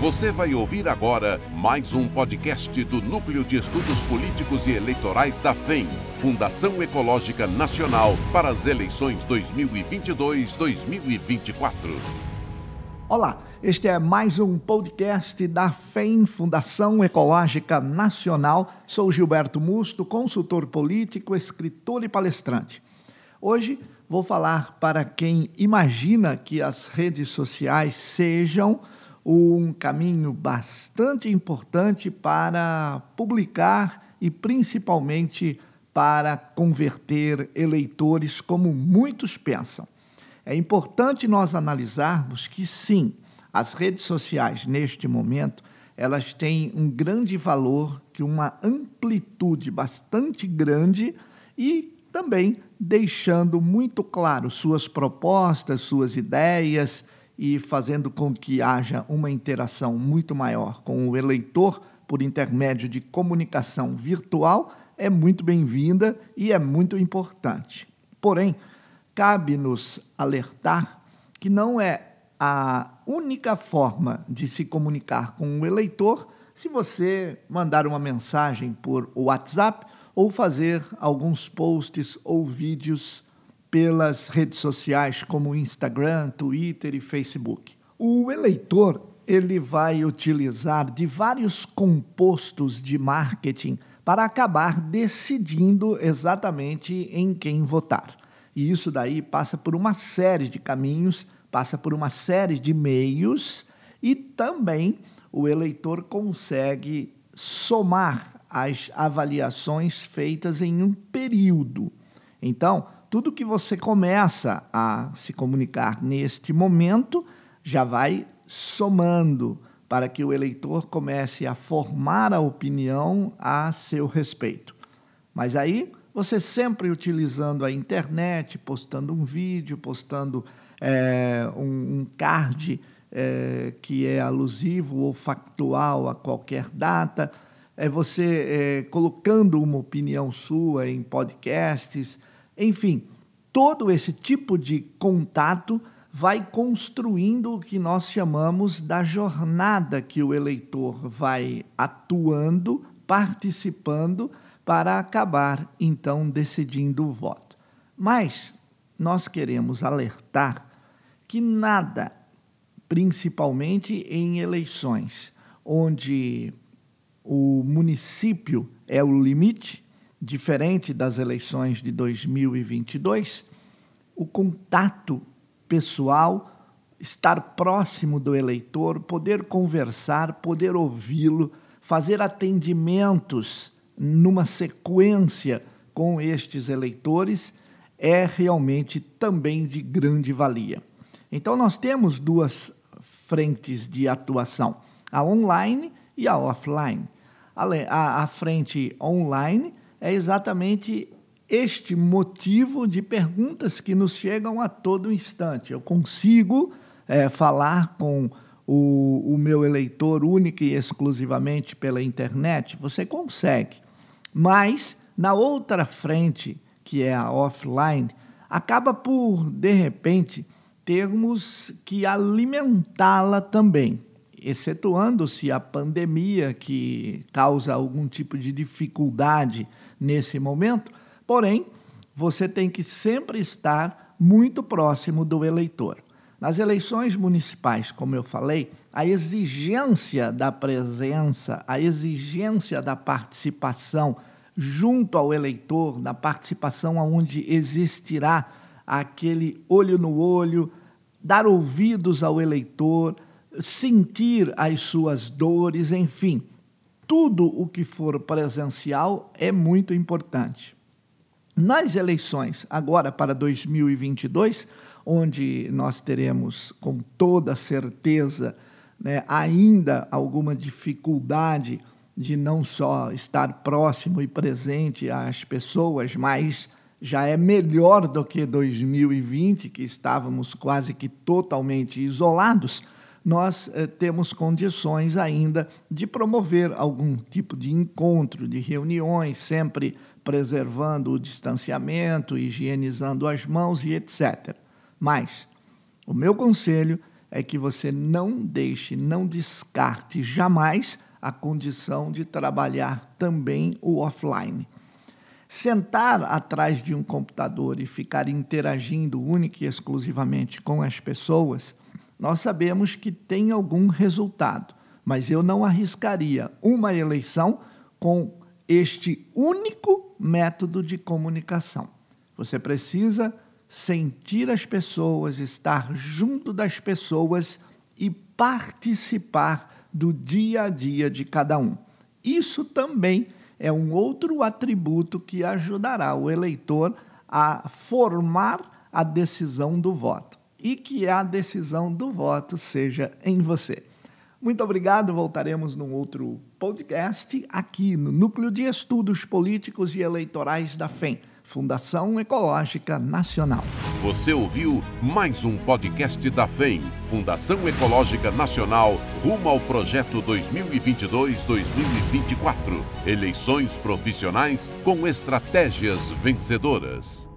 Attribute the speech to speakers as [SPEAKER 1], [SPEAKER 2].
[SPEAKER 1] Você vai ouvir agora mais um podcast do Núcleo de Estudos Políticos e Eleitorais da FEM, Fundação Ecológica Nacional para as eleições 2022-2024.
[SPEAKER 2] Olá, este é mais um podcast da FEM, Fundação Ecológica Nacional. Sou Gilberto Musto, consultor político, escritor e palestrante. Hoje vou falar para quem imagina que as redes sociais sejam um caminho bastante importante para publicar e principalmente para converter eleitores, como muitos pensam. É importante nós analisarmos que sim, as redes sociais neste momento, elas têm um grande valor, que uma amplitude bastante grande e também deixando muito claro suas propostas, suas ideias, e fazendo com que haja uma interação muito maior com o eleitor por intermédio de comunicação virtual é muito bem-vinda e é muito importante. Porém, cabe-nos alertar que não é a única forma de se comunicar com o eleitor se você mandar uma mensagem por WhatsApp ou fazer alguns posts ou vídeos pelas redes sociais como Instagram, Twitter e Facebook. O eleitor ele vai utilizar de vários compostos de marketing para acabar decidindo exatamente em quem votar. E isso daí passa por uma série de caminhos, passa por uma série de meios e também o eleitor consegue somar as avaliações feitas em um período. Então, tudo que você começa a se comunicar neste momento já vai somando para que o eleitor comece a formar a opinião a seu respeito. Mas aí, você sempre utilizando a internet, postando um vídeo, postando é, um, um, card é, que é alusivo ou factual a qualquer data, é você é, colocando uma opinião sua em podcasts, enfim, todo esse tipo de contato vai construindo o que nós chamamos da jornada que o eleitor vai atuando, participando, para acabar então decidindo o voto. Mas nós queremos alertar que nada, principalmente em eleições, onde o município é o limite, diferente das eleições de 2022, o contato pessoal, estar próximo do eleitor, poder conversar, poder ouvi-lo, fazer atendimentos numa sequência com estes eleitores é realmente também de grande valia. Então, nós temos duas frentes de atuação: a online e a offline. A, a frente online é exatamente este motivo de perguntas que nos chegam a todo instante. Eu consigo é, falar com o, o meu eleitor única e exclusivamente pela internet? Você consegue. Mas, na outra frente, que é a offline, acaba por, de repente, termos que alimentá-la também excetuando-se a pandemia, que causa algum tipo de dificuldade nesse momento, porém, você tem que sempre estar muito próximo do eleitor. Nas eleições municipais, como eu falei, a exigência da presença, a exigência da participação junto ao eleitor, da participação onde existirá aquele olho no olho, dar ouvidos ao eleitor, sentir as suas dores, enfim, tudo o que for presencial é muito importante. Nas eleições, agora para 2022, onde nós teremos com toda certeza né, ainda alguma dificuldade de não só estar próximo e presente às pessoas, mas já é melhor do que 2020, que estávamos quase que totalmente isolados nós eh, temos condições ainda de promover algum tipo de encontro, de reuniões, sempre preservando o distanciamento, higienizando as mãos e etc. Mas o meu conselho é que você não deixe, não descarte jamais a condição de trabalhar também o offline. Sentar atrás de um computador e ficar interagindo única e exclusivamente com as pessoas, nós sabemos que tem algum resultado, mas eu não arriscaria uma eleição com este único método de comunicação. Você precisa sentir as pessoas, estar junto das pessoas e participar do dia a dia de cada um. Isso também é um outro atributo que ajudará o eleitor a formar a decisão do voto e que a decisão do voto seja em você. Muito obrigado, voltaremos num outro podcast aqui no Núcleo de Estudos Políticos e Eleitorais da FEM. Fundação Ecológica Nacional.
[SPEAKER 1] Você ouviu mais um podcast da FEM, Fundação Ecológica Nacional, rumo ao projeto 2022-2024. Eleições profissionais com estratégias vencedoras.